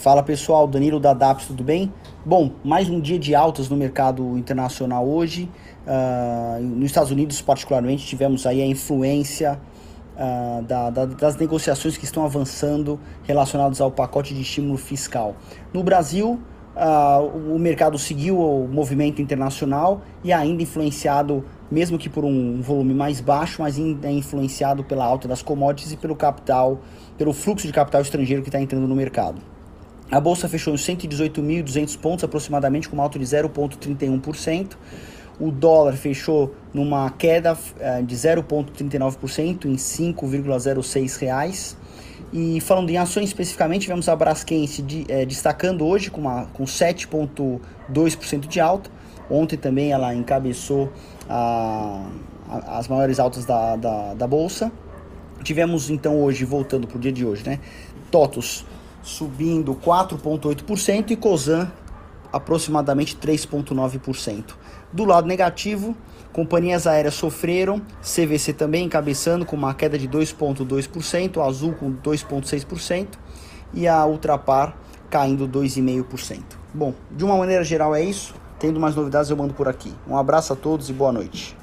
Fala pessoal, Danilo da DAPS, tudo bem? Bom, mais um dia de altas no mercado internacional hoje. Uh, nos Estados Unidos, particularmente, tivemos aí a influência uh, da, da, das negociações que estão avançando relacionadas ao pacote de estímulo fiscal. No Brasil, uh, o mercado seguiu o movimento internacional e ainda influenciado, mesmo que por um volume mais baixo, mas ainda é influenciado pela alta das commodities e pelo capital, pelo fluxo de capital estrangeiro que está entrando no mercado. A bolsa fechou em 118.200 pontos, aproximadamente, com uma alta de 0,31%. O dólar fechou numa queda uh, de 0,39% em 5,06 reais. E falando em ações especificamente, tivemos a Braskem de, eh, destacando hoje com, uma, com 7,2% de alta. Ontem também ela encabeçou a, a, as maiores altas da, da, da bolsa. Tivemos então hoje, voltando para o dia de hoje, né? TOTUS subindo 4,8% e COSAN aproximadamente 3,9%. Do lado negativo, companhias aéreas sofreram, CVC também encabeçando com uma queda de 2,2%, Azul com 2,6% e a Ultrapar caindo 2,5%. Bom, de uma maneira geral é isso. Tendo mais novidades eu mando por aqui. Um abraço a todos e boa noite.